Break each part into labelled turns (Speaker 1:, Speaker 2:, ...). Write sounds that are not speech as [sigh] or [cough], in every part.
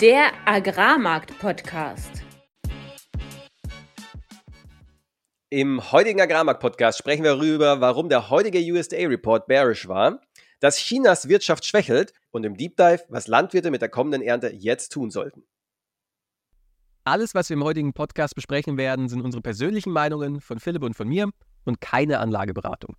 Speaker 1: Der Agrarmarkt-Podcast.
Speaker 2: Im heutigen Agrarmarkt-Podcast sprechen wir darüber, warum der heutige USDA-Report bearish war, dass Chinas Wirtschaft schwächelt und im Deep Dive, was Landwirte mit der kommenden Ernte jetzt tun sollten.
Speaker 3: Alles, was wir im heutigen Podcast besprechen werden, sind unsere persönlichen Meinungen von Philipp und von mir und keine Anlageberatung.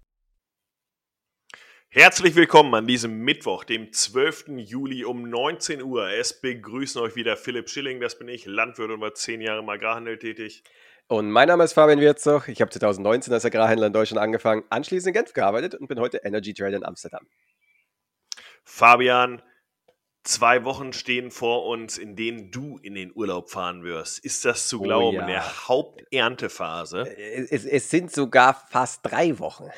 Speaker 4: Herzlich willkommen an diesem Mittwoch, dem 12. Juli um 19 Uhr. Es begrüßen euch wieder Philipp Schilling, das bin ich, Landwirt und war zehn Jahre im Agrarhandel tätig.
Speaker 2: Und mein Name ist Fabian Wirzoch. Ich habe 2019 als Agrarhändler in Deutschland angefangen, anschließend in Genf gearbeitet und bin heute Energy Trader in Amsterdam.
Speaker 4: Fabian, zwei Wochen stehen vor uns, in denen du in den Urlaub fahren wirst. Ist das zu oh glauben, oh ja. in der Haupterntephase?
Speaker 2: Es, es sind sogar fast drei Wochen.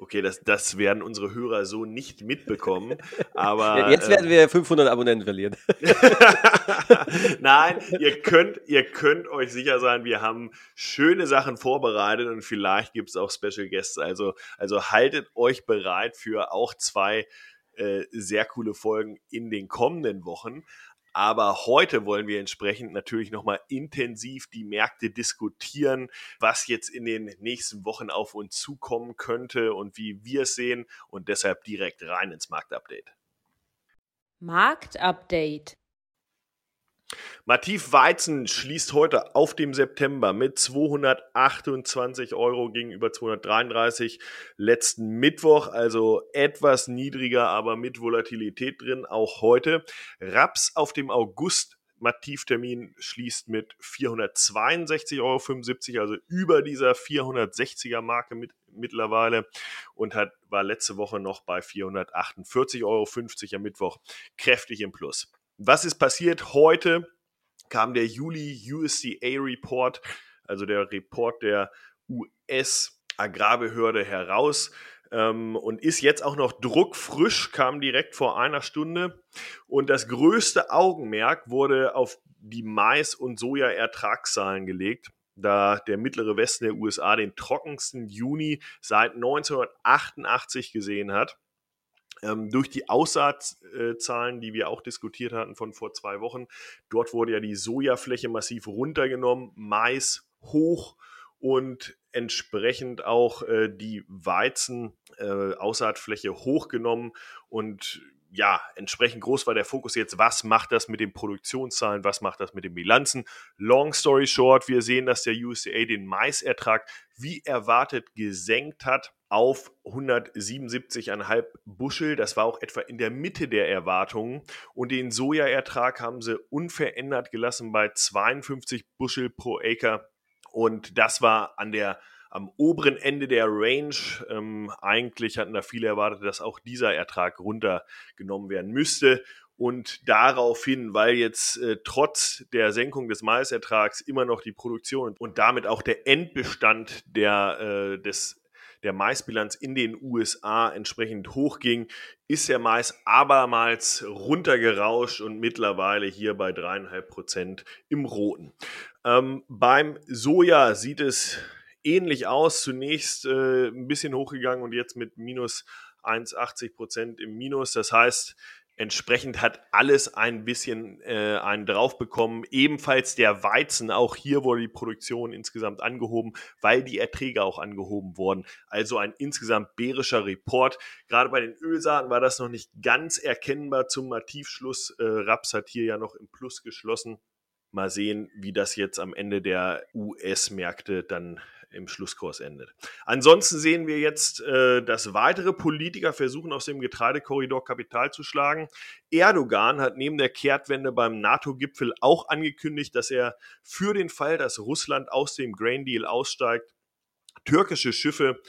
Speaker 4: Okay, das, das werden unsere Hörer so nicht mitbekommen. [laughs] Aber
Speaker 2: jetzt werden wir 500 Abonnenten verlieren. [laughs]
Speaker 4: Nein, ihr könnt, ihr könnt euch sicher sein, wir haben schöne Sachen vorbereitet und vielleicht gibt es auch Special Guests. Also, also haltet euch bereit für auch zwei äh, sehr coole Folgen in den kommenden Wochen. Aber heute wollen wir entsprechend natürlich nochmal intensiv die Märkte diskutieren, was jetzt in den nächsten Wochen auf uns zukommen könnte und wie wir es sehen und deshalb direkt rein ins Marktupdate.
Speaker 1: Marktupdate.
Speaker 4: Mativ Weizen schließt heute auf dem September mit 228 Euro gegenüber 233 letzten Mittwoch, also etwas niedriger, aber mit Volatilität drin, auch heute. Raps auf dem August Mativtermin schließt mit 462,75 Euro, also über dieser 460er Marke mit, mittlerweile und hat, war letzte Woche noch bei 448,50 Euro am Mittwoch kräftig im Plus. Was ist passiert? Heute kam der Juli USDA Report, also der Report der US-Agrarbehörde heraus ähm, und ist jetzt auch noch druckfrisch, kam direkt vor einer Stunde. Und das größte Augenmerk wurde auf die Mais- und Soja-Ertragszahlen gelegt da der mittlere Westen der USA den trockensten Juni seit 1988 gesehen hat. Ähm, durch die Aussaatzahlen, die wir auch diskutiert hatten von vor zwei Wochen, dort wurde ja die Sojafläche massiv runtergenommen, Mais hoch und entsprechend auch äh, die Weizen-Aussaatfläche äh, hochgenommen und ja, entsprechend groß war der Fokus jetzt, was macht das mit den Produktionszahlen, was macht das mit den Bilanzen. Long story short, wir sehen, dass der USDA den Maisertrag wie erwartet gesenkt hat auf 177,5 Buschel. Das war auch etwa in der Mitte der Erwartungen. Und den Sojaertrag haben sie unverändert gelassen bei 52 Buschel pro Acre. Und das war an der am oberen Ende der Range. Ähm, eigentlich hatten da viele erwartet, dass auch dieser Ertrag runtergenommen werden müsste. Und daraufhin, weil jetzt äh, trotz der Senkung des Maisertrags immer noch die Produktion und damit auch der Endbestand der, äh, des der Maisbilanz in den USA entsprechend hochging, ist der Mais abermals runtergerauscht und mittlerweile hier bei dreieinhalb Prozent im Roten. Ähm, beim Soja sieht es ähnlich aus. Zunächst äh, ein bisschen hochgegangen und jetzt mit minus 1,80 Prozent im Minus. Das heißt, Entsprechend hat alles ein bisschen äh, einen drauf bekommen. Ebenfalls der Weizen, auch hier wurde die Produktion insgesamt angehoben, weil die Erträge auch angehoben wurden. Also ein insgesamt bärischer Report. Gerade bei den Ölsaaten war das noch nicht ganz erkennbar zum Mativschluss. Äh, Raps hat hier ja noch im Plus geschlossen. Mal sehen, wie das jetzt am Ende der US-Märkte dann im Schlusskurs endet. Ansonsten sehen wir jetzt, äh, dass weitere Politiker versuchen, aus dem Getreidekorridor Kapital zu schlagen. Erdogan hat neben der Kehrtwende beim NATO-Gipfel auch angekündigt, dass er für den Fall, dass Russland aus dem Grain Deal aussteigt, türkische Schiffe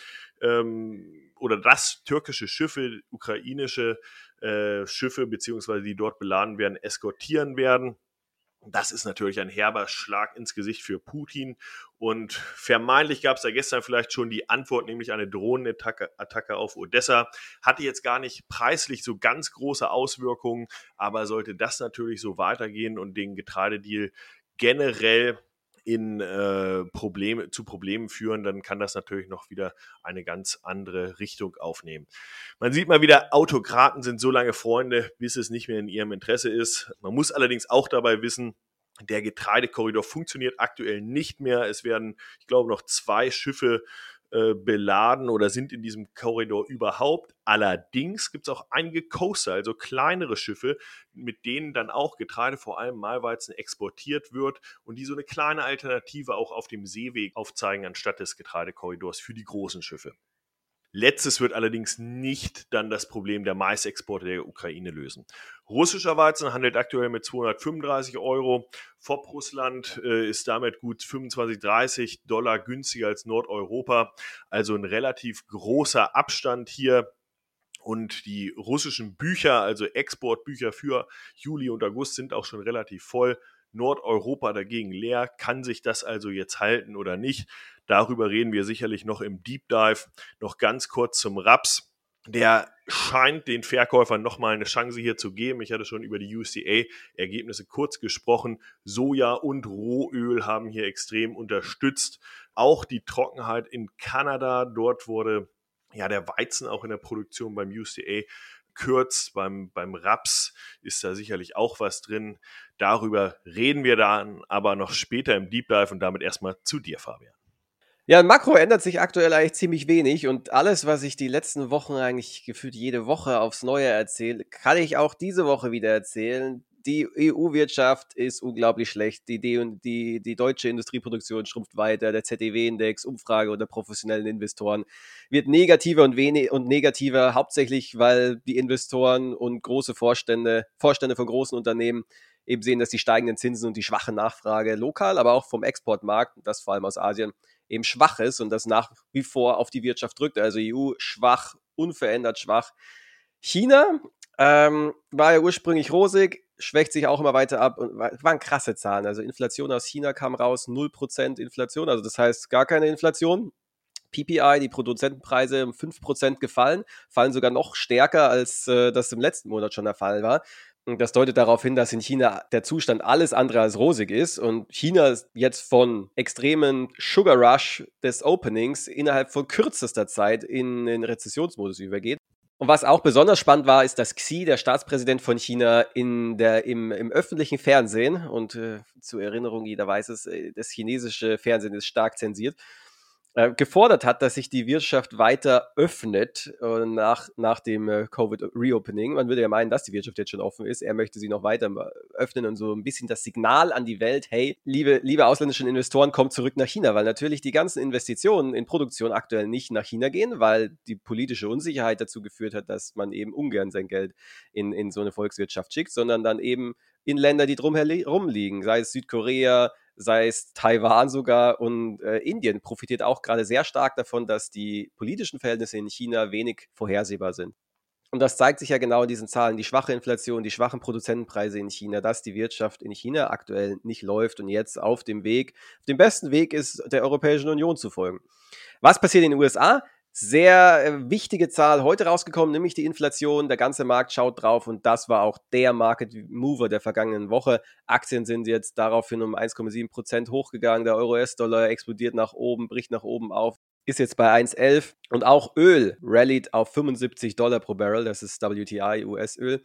Speaker 4: ähm, oder dass türkische Schiffe, ukrainische äh, Schiffe, beziehungsweise die dort beladen werden, eskortieren werden. Das ist natürlich ein herber Schlag ins Gesicht für Putin. Und vermeintlich gab es da gestern vielleicht schon die Antwort, nämlich eine Drohnenattacke Attacke auf Odessa. Hatte jetzt gar nicht preislich so ganz große Auswirkungen, aber sollte das natürlich so weitergehen und den Getreidedeal generell in äh, Probleme, zu Problemen führen, dann kann das natürlich noch wieder eine ganz andere Richtung aufnehmen. Man sieht mal wieder, Autokraten sind so lange Freunde, bis es nicht mehr in ihrem Interesse ist. Man muss allerdings auch dabei wissen, der Getreidekorridor funktioniert aktuell nicht mehr. Es werden, ich glaube, noch zwei Schiffe äh, beladen oder sind in diesem Korridor überhaupt. Allerdings gibt es auch einige Coaster, also kleinere Schiffe, mit denen dann auch Getreide, vor allem Malweizen, exportiert wird und die so eine kleine Alternative auch auf dem Seeweg aufzeigen, anstatt des Getreidekorridors für die großen Schiffe. Letztes wird allerdings nicht dann das Problem der Maisexporte der Ukraine lösen. Russischer Weizen handelt aktuell mit 235 Euro. FOB Russland äh, ist damit gut 25, 30 Dollar günstiger als Nordeuropa. Also ein relativ großer Abstand hier. Und die russischen Bücher, also Exportbücher für Juli und August, sind auch schon relativ voll. Nordeuropa dagegen leer. Kann sich das also jetzt halten oder nicht? Darüber reden wir sicherlich noch im Deep Dive. Noch ganz kurz zum Raps. Der scheint den Verkäufern nochmal eine Chance hier zu geben. Ich hatte schon über die UCA-Ergebnisse kurz gesprochen. Soja und Rohöl haben hier extrem unterstützt. Auch die Trockenheit in Kanada, dort wurde ja der Weizen auch in der Produktion beim UCA kürzt. Beim, beim Raps ist da sicherlich auch was drin. Darüber reden wir dann aber noch später im Deep Dive und damit erstmal zu dir, Fabian.
Speaker 2: Ja, Makro ändert sich aktuell eigentlich ziemlich wenig und alles, was ich die letzten Wochen eigentlich gefühlt jede Woche aufs Neue erzähle, kann ich auch diese Woche wieder erzählen. Die EU-Wirtschaft ist unglaublich schlecht. Die, die, die, die deutsche Industrieproduktion schrumpft weiter. Der ZDW-Index, Umfrage unter professionellen Investoren, wird negativer und, und negativer, hauptsächlich weil die Investoren und große Vorstände, Vorstände von großen Unternehmen eben sehen, dass die steigenden Zinsen und die schwache Nachfrage lokal, aber auch vom Exportmarkt, das vor allem aus Asien, eben schwach ist und das nach wie vor auf die Wirtschaft drückt. Also EU schwach, unverändert schwach. China ähm, war ja ursprünglich rosig, schwächt sich auch immer weiter ab und waren krasse Zahlen. Also Inflation aus China kam raus, 0% Inflation, also das heißt gar keine Inflation. PPI, die Produzentenpreise um 5% gefallen, fallen sogar noch stärker, als äh, das im letzten Monat schon der Fall war. Und das deutet darauf hin, dass in China der Zustand alles andere als rosig ist und China jetzt von extremen Sugar Rush des Openings innerhalb von kürzester Zeit in den Rezessionsmodus übergeht. Und was auch besonders spannend war, ist, dass Xi, der Staatspräsident von China, in der, im, im öffentlichen Fernsehen, und äh, zur Erinnerung, jeder weiß es, äh, das chinesische Fernsehen ist stark zensiert, äh, gefordert hat, dass sich die Wirtschaft weiter öffnet äh, nach, nach dem äh, Covid-Reopening. Man würde ja meinen, dass die Wirtschaft jetzt schon offen ist. Er möchte sie noch weiter öffnen und so ein bisschen das Signal an die Welt, hey, liebe, liebe ausländischen Investoren, kommt zurück nach China, weil natürlich die ganzen Investitionen in Produktion aktuell nicht nach China gehen, weil die politische Unsicherheit dazu geführt hat, dass man eben ungern sein Geld in, in so eine Volkswirtschaft schickt, sondern dann eben in Länder, die drumherum liegen, sei es Südkorea, sei es Taiwan sogar und äh, Indien profitiert auch gerade sehr stark davon, dass die politischen Verhältnisse in China wenig vorhersehbar sind. Und das zeigt sich ja genau in diesen Zahlen, die schwache Inflation, die schwachen Produzentenpreise in China, dass die Wirtschaft in China aktuell nicht läuft und jetzt auf dem Weg, auf dem besten Weg ist, der Europäischen Union zu folgen. Was passiert in den USA? Sehr äh, wichtige Zahl heute rausgekommen, nämlich die Inflation. Der ganze Markt schaut drauf und das war auch der Market Mover der vergangenen Woche. Aktien sind jetzt daraufhin um 1,7 Prozent hochgegangen. Der Euro-US-Dollar explodiert nach oben, bricht nach oben auf, ist jetzt bei 1,11 und auch Öl rallied auf 75 Dollar pro Barrel. Das ist WTI, US-Öl.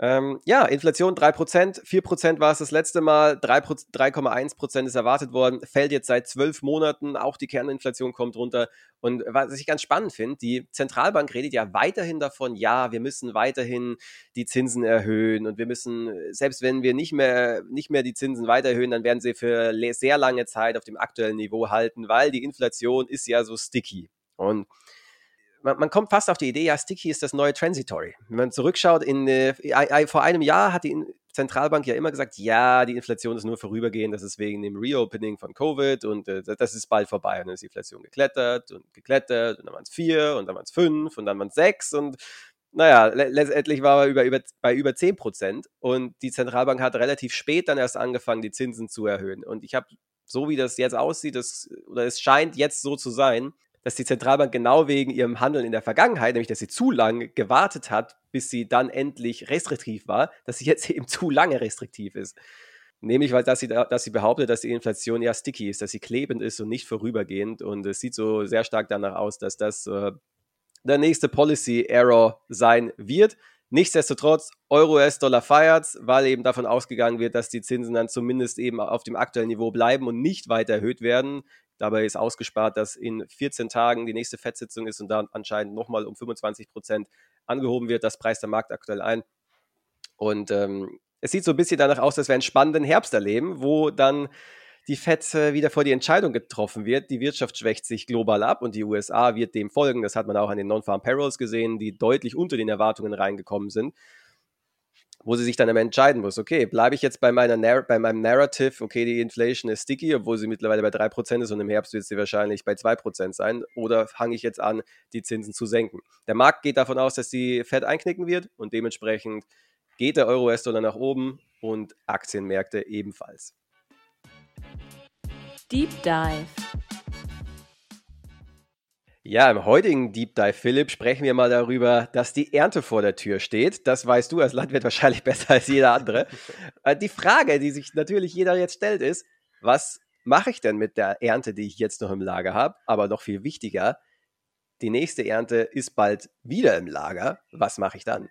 Speaker 2: Ähm, ja, Inflation 3%, 4% war es das letzte Mal, 3,1% ist erwartet worden, fällt jetzt seit zwölf Monaten, auch die Kerninflation kommt runter. Und was ich ganz spannend finde, die Zentralbank redet ja weiterhin davon, ja, wir müssen weiterhin die Zinsen erhöhen und wir müssen, selbst wenn wir nicht mehr, nicht mehr die Zinsen weiter erhöhen, dann werden sie für sehr lange Zeit auf dem aktuellen Niveau halten, weil die Inflation ist ja so sticky. Und man, man, kommt fast auf die Idee, ja, Sticky ist das neue Transitory. Wenn man zurückschaut, in, äh, vor einem Jahr hat die Zentralbank ja immer gesagt, ja, die Inflation ist nur vorübergehend, das ist wegen dem Reopening von Covid und äh, das ist bald vorbei. Und dann ist die Inflation geklettert und geklettert und dann waren es vier und dann waren es fünf und dann waren es sechs und naja, letztendlich war er über, über, bei über 10 Prozent und die Zentralbank hat relativ spät dann erst angefangen, die Zinsen zu erhöhen. Und ich habe, so wie das jetzt aussieht, das, oder es scheint jetzt so zu sein, dass die Zentralbank genau wegen ihrem Handeln in der Vergangenheit, nämlich dass sie zu lange gewartet hat, bis sie dann endlich restriktiv war, dass sie jetzt [laughs] eben zu lange restriktiv ist. Nämlich, weil dass sie, dass sie behauptet, dass die Inflation ja sticky ist, dass sie klebend ist und nicht vorübergehend. Und es sieht so sehr stark danach aus, dass das äh, der nächste Policy Error sein wird. Nichtsdestotrotz, Euro-US-Dollar feiert, weil eben davon ausgegangen wird, dass die Zinsen dann zumindest eben auf dem aktuellen Niveau bleiben und nicht weiter erhöht werden. Dabei ist ausgespart, dass in 14 Tagen die nächste FED-Sitzung ist und dann anscheinend nochmal um 25 Prozent angehoben wird. Das preist der Markt aktuell ein. Und ähm, es sieht so ein bisschen danach aus, dass wir einen spannenden Herbst erleben, wo dann die FED äh, wieder vor die Entscheidung getroffen wird. Die Wirtschaft schwächt sich global ab und die USA wird dem folgen. Das hat man auch an den Non-Farm Payrolls gesehen, die deutlich unter den Erwartungen reingekommen sind. Wo sie sich dann entscheiden muss, okay, bleibe ich jetzt bei, meiner bei meinem Narrative, okay, die Inflation ist sticky, obwohl sie mittlerweile bei 3% ist und im Herbst wird sie wahrscheinlich bei 2% sein, oder fange ich jetzt an, die Zinsen zu senken? Der Markt geht davon aus, dass die Fed einknicken wird und dementsprechend geht der Euro-US-Dollar nach oben und Aktienmärkte ebenfalls.
Speaker 1: Deep Dive.
Speaker 2: Ja, im heutigen Deep Dive, Philipp, sprechen wir mal darüber, dass die Ernte vor der Tür steht. Das weißt du als Landwirt [laughs] wahrscheinlich besser als jeder andere. [laughs] Äh, die Frage, die sich natürlich jeder jetzt stellt, ist, was mache ich denn mit der Ernte, die ich jetzt noch im Lager habe? Aber noch viel wichtiger, die nächste Ernte ist bald wieder im Lager. Was mache ich dann?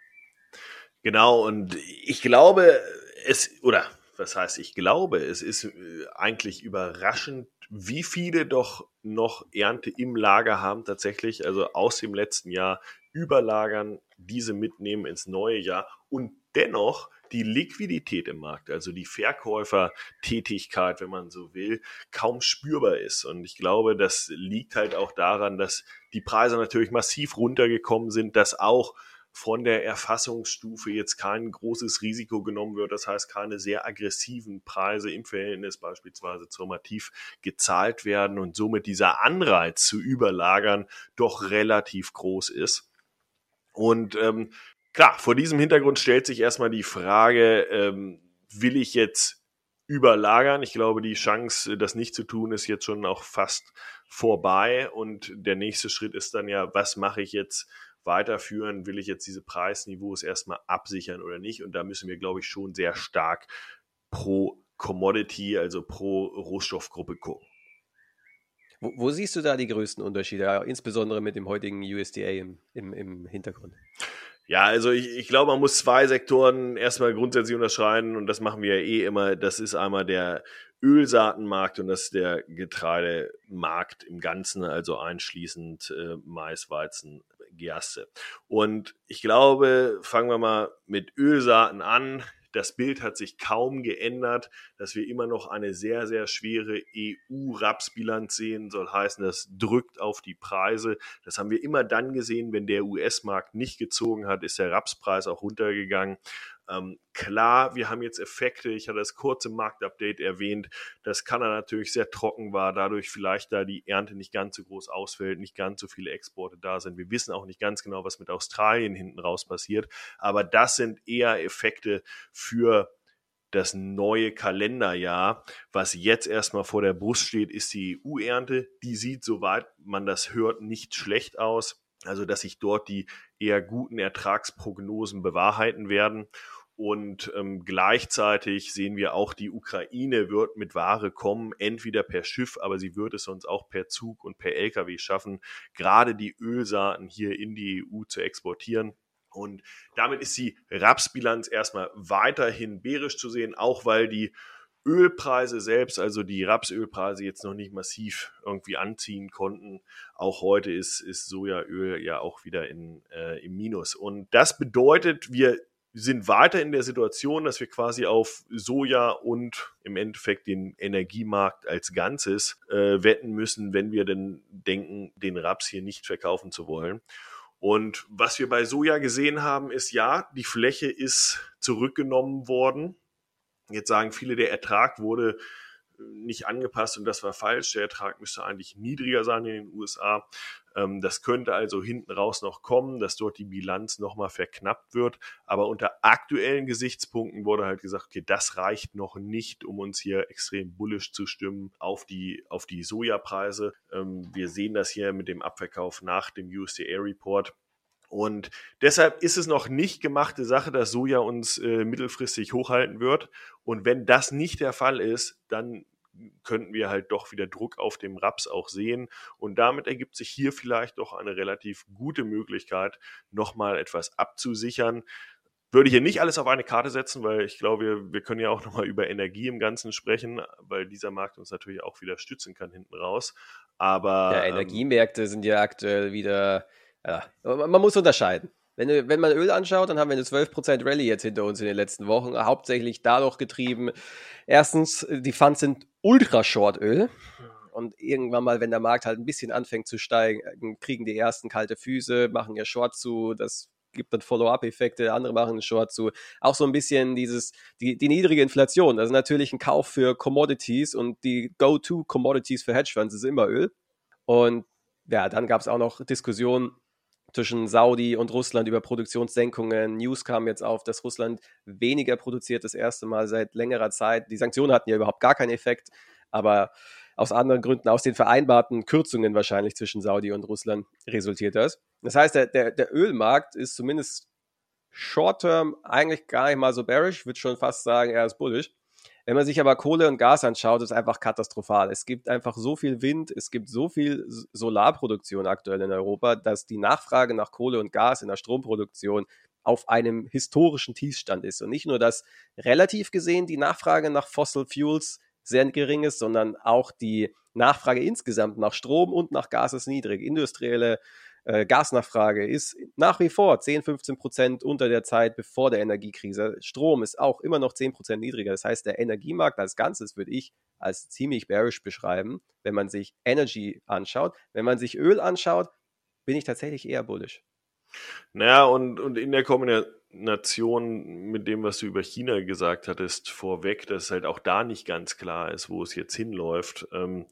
Speaker 4: Genau, und ich glaube, es, oder was heißt, ich glaube, es ist äh, eigentlich überraschend, wie viele doch noch Ernte im Lager haben tatsächlich, also aus dem letzten Jahr überlagern, diese mitnehmen ins neue Jahr und dennoch die Liquidität im Markt, also die Verkäufertätigkeit, wenn man so will, kaum spürbar ist. Und ich glaube, das liegt halt auch daran, dass die Preise natürlich massiv runtergekommen sind, dass auch von der Erfassungsstufe jetzt kein großes Risiko genommen wird. Das heißt, keine sehr aggressiven Preise im Verhältnis beispielsweise zur Mativ gezahlt werden und somit dieser Anreiz zu überlagern doch relativ groß ist. Und ähm, klar, vor diesem Hintergrund stellt sich erstmal die Frage, ähm, will ich jetzt überlagern? Ich glaube, die Chance, das nicht zu tun, ist jetzt schon auch fast vorbei. Und der nächste Schritt ist dann ja, was mache ich jetzt weiterführen, will ich jetzt diese Preisniveaus erstmal absichern oder nicht. Und da müssen wir, glaube ich, schon sehr stark pro Commodity, also pro Rohstoffgruppe gucken.
Speaker 2: Wo, wo siehst du da die größten Unterschiede, insbesondere mit dem heutigen USDA im, im, im Hintergrund?
Speaker 4: Ja, also ich, ich glaube, man muss zwei Sektoren erstmal grundsätzlich unterscheiden und das machen wir ja eh immer. Das ist einmal der Ölsaatenmarkt und das ist der Getreidemarkt im Ganzen, also einschließend äh, Mais, Weizen, Gerste. Und ich glaube, fangen wir mal mit Ölsaaten an. Das Bild hat sich kaum geändert, dass wir immer noch eine sehr, sehr schwere EU-Rapsbilanz sehen, soll heißen, das drückt auf die Preise. Das haben wir immer dann gesehen, wenn der US-Markt nicht gezogen hat, ist der Rapspreis auch runtergegangen. Ähm, klar, wir haben jetzt Effekte. Ich hatte das kurze Marktupdate erwähnt, dass Kanada natürlich sehr trocken war, dadurch vielleicht da die Ernte nicht ganz so groß ausfällt, nicht ganz so viele Exporte da sind. Wir wissen auch nicht ganz genau, was mit Australien hinten raus passiert. Aber das sind eher Effekte für das neue Kalenderjahr. Was jetzt erstmal vor der Brust steht, ist die EU-Ernte. Die sieht, soweit man das hört, nicht schlecht aus. Also, dass sich dort die eher guten Ertragsprognosen bewahrheiten werden. Und ähm, gleichzeitig sehen wir auch, die Ukraine wird mit Ware kommen, entweder per Schiff, aber sie wird es sonst auch per Zug und per Lkw schaffen, gerade die Ölsaaten hier in die EU zu exportieren. Und damit ist die Rapsbilanz erstmal weiterhin bärisch zu sehen, auch weil die Ölpreise selbst, also die Rapsölpreise jetzt noch nicht massiv irgendwie anziehen konnten. Auch heute ist, ist Sojaöl ja auch wieder in, äh, im Minus. Und das bedeutet, wir sind weiter in der Situation, dass wir quasi auf Soja und im Endeffekt den Energiemarkt als Ganzes äh, wetten müssen, wenn wir denn denken, den Raps hier nicht verkaufen zu wollen. Und was wir bei Soja gesehen haben, ist ja, die Fläche ist zurückgenommen worden Jetzt sagen viele, der Ertrag wurde äh, nicht angepasst und das war falsch. Der Ertrag müsste eigentlich niedriger sein in den USA. Ähm, das könnte also hinten raus noch kommen, dass dort die Bilanz nochmal verknappt wird. Aber unter aktuellen Gesichtspunkten wurde halt gesagt, okay, das reicht noch nicht, um uns hier extrem bullisch zu stimmen auf die, auf die Sojapreise. Ähm, wir sehen das hier mit dem Abverkauf nach dem USDA-Report. Und deshalb ist es noch nicht gemachte Sache, dass Soja uns äh, mittelfristig hochhalten wird. Und wenn das nicht der Fall ist, dann könnten wir halt doch wieder Druck auf dem Raps auch sehen. Und damit ergibt sich hier vielleicht doch eine relativ gute Möglichkeit, nochmal etwas abzusichern. Würde hier nicht alles auf eine Karte setzen, weil ich glaube, wir, wir können ja auch nochmal über Energie im Ganzen sprechen, weil dieser Markt uns natürlich auch wieder stützen kann hinten raus. Aber.
Speaker 2: Ja, ähm, Energiemärkte ähm, sind ja aktuell wieder. Ja, man muss unterscheiden. Wenn, wenn man Öl anschaut, dann haben wir eine 12% Rallye jetzt hinter uns in den letzten Wochen, hauptsächlich dadurch getrieben. Erstens, die Funds sind ultra short Öl. Und irgendwann mal, wenn der Markt halt ein bisschen anfängt zu steigen, kriegen die ersten kalte Füße, machen ihr Short zu. Das gibt dann Follow-up-Effekte, andere machen einen Short zu. Auch so ein bisschen dieses, die, die niedrige Inflation. Das ist natürlich ein Kauf für Commodities und die Go-To-Commodities für Hedgefonds ist immer Öl. Und ja, dann gab es auch noch Diskussionen, zwischen Saudi und Russland über Produktionssenkungen. News kam jetzt auf, dass Russland weniger produziert, das erste Mal seit längerer Zeit. Die Sanktionen hatten ja überhaupt gar keinen Effekt, aber aus anderen Gründen, aus den vereinbarten Kürzungen wahrscheinlich zwischen Saudi und Russland resultiert das. Das heißt, der, der, der Ölmarkt ist zumindest short-term eigentlich gar nicht mal so bearish, würde schon fast sagen, er ist bullish. Wenn man sich aber Kohle und Gas anschaut, ist einfach katastrophal. Es gibt einfach so viel Wind, es gibt so viel Solarproduktion aktuell in Europa, dass die Nachfrage nach Kohle und Gas in der Stromproduktion auf einem historischen Tiefstand ist. Und nicht nur, dass relativ gesehen die Nachfrage nach Fossil Fuels sehr gering ist, sondern auch die Nachfrage insgesamt nach Strom und nach Gas ist niedrig. Industrielle äh, Gasnachfrage ist nach wie vor 10, 15 Prozent unter der Zeit bevor der Energiekrise. Strom ist auch immer noch 10 Prozent niedriger. Das heißt, der Energiemarkt als Ganzes würde ich als ziemlich bearish beschreiben, wenn man sich Energy anschaut. Wenn man sich Öl anschaut, bin ich tatsächlich eher bullish.
Speaker 4: Naja, und, und in der Kombination mit dem, was du über China gesagt hattest, vorweg, dass halt auch da nicht ganz klar ist, wo es jetzt hinläuft, ähm,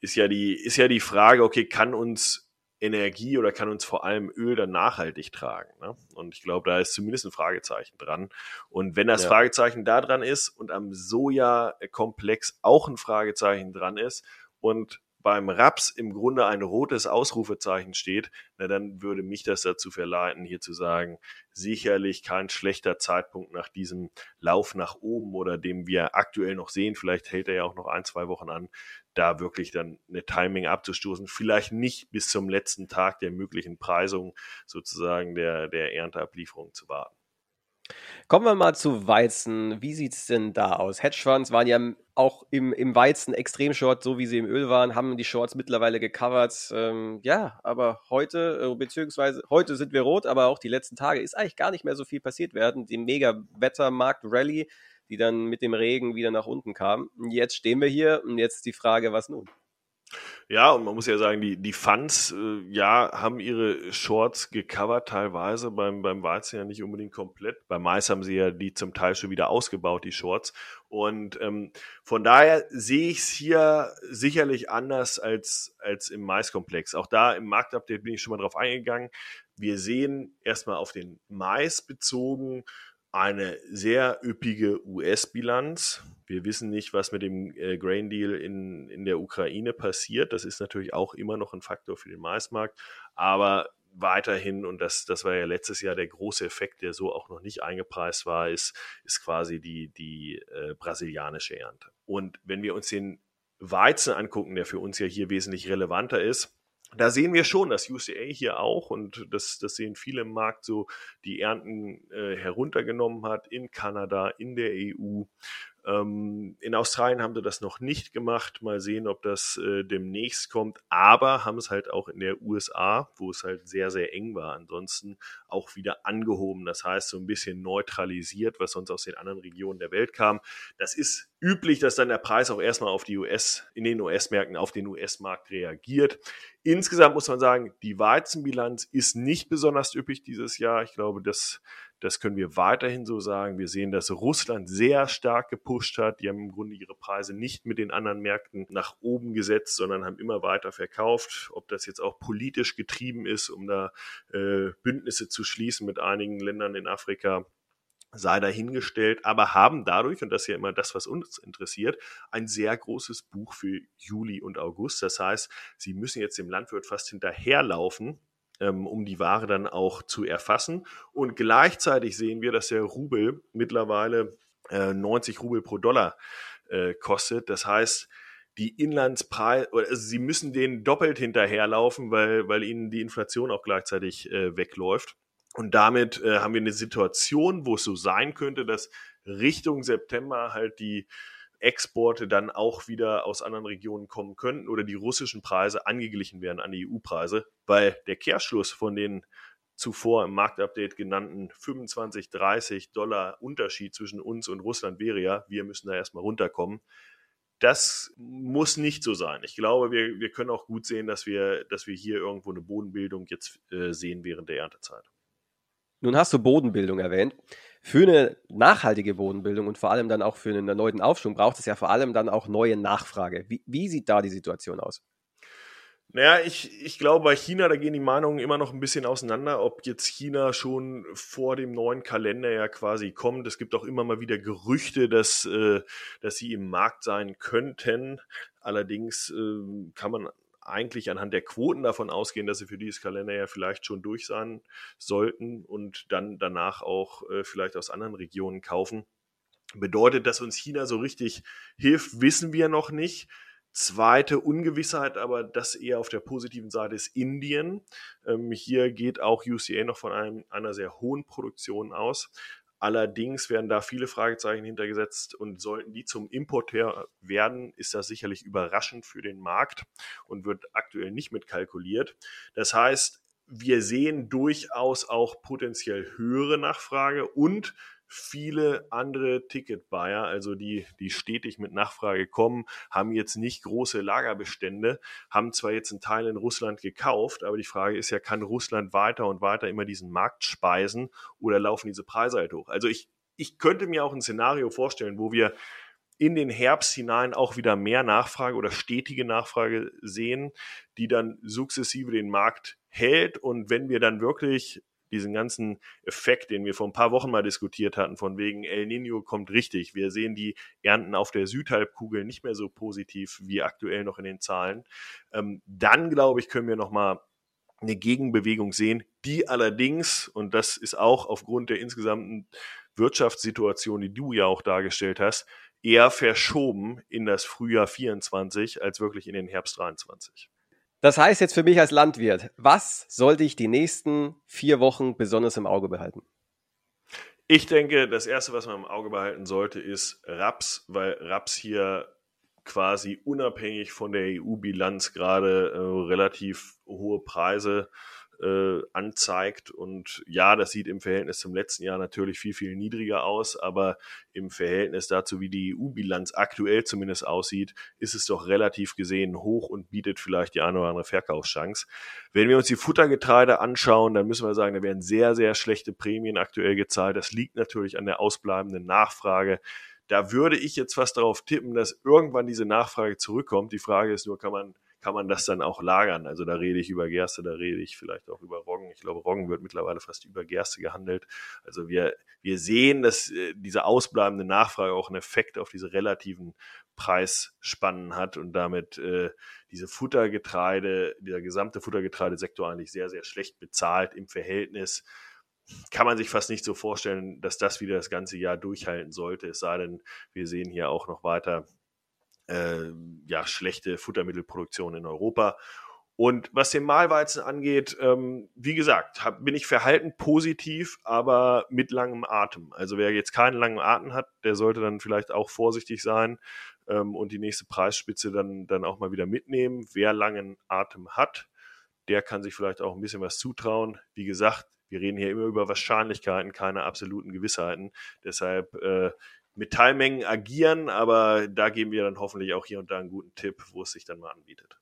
Speaker 4: ist ja die, ist ja die Frage, okay, kann uns Energie oder kann uns vor allem Öl dann nachhaltig tragen? Ne? Und ich glaube, da ist zumindest ein Fragezeichen dran. Und wenn das ja. Fragezeichen da dran ist und am Soja-Komplex auch ein Fragezeichen dran ist und beim Raps im Grunde ein rotes Ausrufezeichen steht, na dann würde mich das dazu verleiten, hier zu sagen, sicherlich kein schlechter Zeitpunkt nach diesem Lauf nach oben oder dem wir aktuell noch sehen, vielleicht hält er ja auch noch ein, zwei Wochen an, da wirklich dann eine Timing abzustoßen, vielleicht nicht bis zum letzten Tag der möglichen Preisung sozusagen der, der Ernteablieferung zu warten.
Speaker 2: Kommen wir mal zu Weizen. Wie sieht es denn da aus? Hedgefonds waren ja auch im, im Weizen extrem short, so wie sie im Öl waren, haben die Shorts mittlerweile gecovert. Ähm, ja, aber heute, äh, beziehungsweise heute sind wir rot, aber auch die letzten Tage ist eigentlich gar nicht mehr so viel passiert werden. Die Mega-Wettermarkt-Rally, die dann mit dem Regen wieder nach unten kam. Jetzt stehen wir hier und jetzt die Frage, was nun?
Speaker 4: Ja, und man muss ja sagen, die, die Fans, äh, ja, haben ihre Shorts gecovert teilweise, beim, beim Weizen ja nicht unbedingt komplett. Beim Mais haben sie ja die zum Teil schon wieder ausgebaut, die Shorts. Und ähm, von daher sehe ich es hier sicherlich anders als, als im Maiskomplex. Auch da im Marktupdate bin ich schon mal drauf eingegangen. Wir sehen erstmal auf den Mais bezogen eine sehr üppige US-Bilanz. Wir wissen nicht, was mit dem äh, Grain Deal in, in der Ukraine passiert. Das ist natürlich auch immer noch ein Faktor für den Maismarkt. Aber weiterhin, und das, das war ja letztes Jahr der große Effekt, der so auch noch nicht eingepreist war, ist, ist quasi die, die äh, brasilianische Ernte. Und wenn wir uns den Weizen angucken, der für uns ja hier wesentlich relevanter ist, da sehen wir schon, dass UCA hier auch, und das, das sehen viele im Markt so, die Ernten äh, heruntergenommen hat in Kanada, in der EU. Ähm, in Australien haben sie das noch nicht gemacht. Mal sehen, ob das äh, demnächst kommt. Aber haben es halt auch in der USA, wo es halt sehr, sehr eng war, ansonsten auch wieder angehoben. Das heißt, so ein bisschen neutralisiert, was sonst aus den anderen Regionen der Welt kam. Das ist üblich, dass dann der Preis auch erstmal auf die US, in den US-Märkten auf den US-Markt reagiert. Insgesamt muss man sagen, die Weizenbilanz ist nicht besonders üppig dieses Jahr. Ich glaube, das das können wir weiterhin so sagen. Wir sehen, dass Russland sehr stark gepusht hat. Die haben im Grunde ihre Preise nicht mit den anderen Märkten nach oben gesetzt, sondern haben immer weiter verkauft. Ob das jetzt auch politisch getrieben ist, um da äh, Bündnisse zu schließen mit einigen Ländern in Afrika, sei dahingestellt, aber haben dadurch, und das ist ja immer das, was uns interessiert, ein sehr großes Buch für Juli und August. Das heißt, sie müssen jetzt dem Landwirt fast hinterherlaufen, um die Ware dann auch zu erfassen. Und gleichzeitig sehen wir, dass der Rubel mittlerweile äh, 90 Rubel pro Dollar äh, kostet. Das heißt, die Inlandspreise, also sie müssen denen doppelt hinterherlaufen, weil, weil ihnen die Inflation auch gleichzeitig äh, wegläuft. Und damit äh, haben wir eine Situation, wo es so sein könnte, dass Richtung September halt die Exporte dann auch wieder aus anderen Regionen kommen könnten oder die russischen Preise angeglichen werden an die EU-Preise, weil der Kehrschluss von den zuvor im Marktupdate genannten 25, 30 Dollar Unterschied zwischen uns und Russland wäre ja, wir müssen da erstmal runterkommen. Das muss nicht so sein. Ich glaube, wir, wir können auch gut sehen, dass wir, dass wir hier irgendwo eine Bodenbildung jetzt äh, sehen während der Erntezeit.
Speaker 2: Nun hast du Bodenbildung erwähnt. Für eine nachhaltige Bodenbildung und vor allem dann auch für einen erneuten Aufschwung braucht es ja vor allem dann auch neue Nachfrage. Wie, wie sieht da die Situation aus?
Speaker 4: Naja, ich, ich glaube, bei China, da gehen die Meinungen immer noch ein bisschen auseinander, ob jetzt China schon vor dem neuen Kalender ja quasi kommt. Es gibt auch immer mal wieder Gerüchte, dass, äh, dass sie im Markt sein könnten. Allerdings äh, kann man eigentlich anhand der Quoten davon ausgehen, dass sie für dieses Kalender ja vielleicht schon durch sein sollten und dann danach auch äh, vielleicht aus anderen Regionen kaufen. Bedeutet, dass uns China so richtig hilft, wissen wir noch nicht. Zweite Ungewissheit, aber das eher auf der positiven Seite ist Indien. Ähm, hier geht auch UCA noch von einem, einer sehr hohen Produktion aus. Allerdings werden da viele Fragezeichen hintergesetzt und sollten die zum Importeur werden, ist das sicherlich überraschend für den Markt und wird aktuell nicht mitkalkuliert. Das heißt, wir sehen durchaus auch potenziell höhere Nachfrage und viele andere Ticket-Buyer, also die, die stetig mit Nachfrage kommen, haben jetzt nicht große Lagerbestände, haben zwar jetzt einen Teil in Russland gekauft, aber die Frage ist ja, kann Russland weiter und weiter immer diesen Markt speisen oder laufen diese Preise halt hoch? Also ich, ich könnte mir auch ein Szenario vorstellen, wo wir in den Herbst hinein auch wieder mehr Nachfrage oder stetige Nachfrage sehen, die dann sukzessive den Markt hält. Und wenn wir dann wirklich diesen ganzen Effekt, den wir vor ein paar Wochen mal diskutiert hatten, von wegen El Nino kommt richtig. Wir sehen die Ernten auf der Südhalbkugel nicht mehr so positiv wie aktuell noch in den Zahlen. Ähm, dann, glaube ich, können wir nochmal eine Gegenbewegung sehen, die allerdings, und das ist auch aufgrund der insgesamten Wirtschaftssituation, die du ja auch dargestellt hast, eher verschoben in das Frühjahr 24 als wirklich in den Herbst 23.
Speaker 2: Das heißt jetzt für mich als Landwirt, was sollte ich die nächsten vier Wochen besonders im Auge behalten?
Speaker 4: Ich denke, das Erste, was man im Auge behalten sollte, ist Raps, weil Raps hier quasi unabhängig von der EU-Bilanz gerade äh, relativ hohe Preise äh, anzeigt. Und ja, das sieht im Verhältnis zum letzten Jahr natürlich viel, viel niedriger aus, aber im Verhältnis dazu, wie die EU-Bilanz aktuell zumindest aussieht, ist es doch relativ gesehen hoch und bietet vielleicht die eine oder andere Verkaufschance. Wenn wir uns die Futtergetreide anschauen, dann müssen wir sagen, da werden sehr, sehr schlechte Prämien aktuell gezahlt. Das liegt natürlich an der ausbleibenden Nachfrage. Da würde ich jetzt fast darauf tippen, dass irgendwann diese Nachfrage zurückkommt. Die Frage ist nur, kann man kann man das dann auch lagern. Also da rede ich über Gerste, da rede ich vielleicht auch über Roggen. Ich glaube, Roggen wird mittlerweile fast über Gerste gehandelt. Also wir, wir sehen, dass äh, diese ausbleibende Nachfrage auch einen Effekt auf diese relativen Preisspannen hat und damit äh, diese Futtergetreide, dieser gesamte Futtergetreidesektor eigentlich sehr, sehr schlecht bezahlt im Verhältnis kann man sich fast nicht so vorstellen, dass das wieder das ganze Jahr durchhalten sollte. Es sei denn, wir sehen hier auch noch weiter äh, ja, schlechte Futtermittelproduktion in Europa. Und was den Mahlweizen angeht, ähm, wie gesagt, hab, bin ich verhalten positiv, aber mit langem Atem. Also wer jetzt keinen langen Atem hat, der sollte dann vielleicht auch vorsichtig sein ähm, und die nächste Preisspitze dann, dann auch mal wieder mitnehmen. Wer langen Atem hat, der kann sich vielleicht auch ein bisschen was zutrauen. Wie gesagt, wir reden hier immer über Wahrscheinlichkeiten, keine absoluten Gewissheiten. Deshalb äh, mit Teilmengen agieren, aber da geben wir dann hoffentlich auch hier und da einen guten Tipp, wo es sich dann mal anbietet.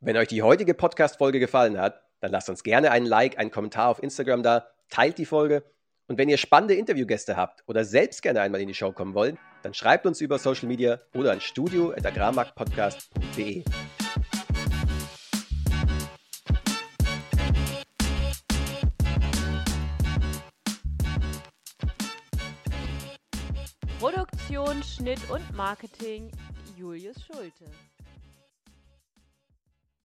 Speaker 2: Wenn euch die heutige Podcast-Folge gefallen hat, dann lasst uns gerne einen Like, einen Kommentar auf Instagram da, teilt die Folge und wenn ihr spannende Interviewgäste habt oder selbst gerne einmal in die Show kommen wollt, dann schreibt uns über Social Media oder an studio.agrarmarktpodcast.de.
Speaker 1: Produktion, Schnitt und Marketing Julius Schulte.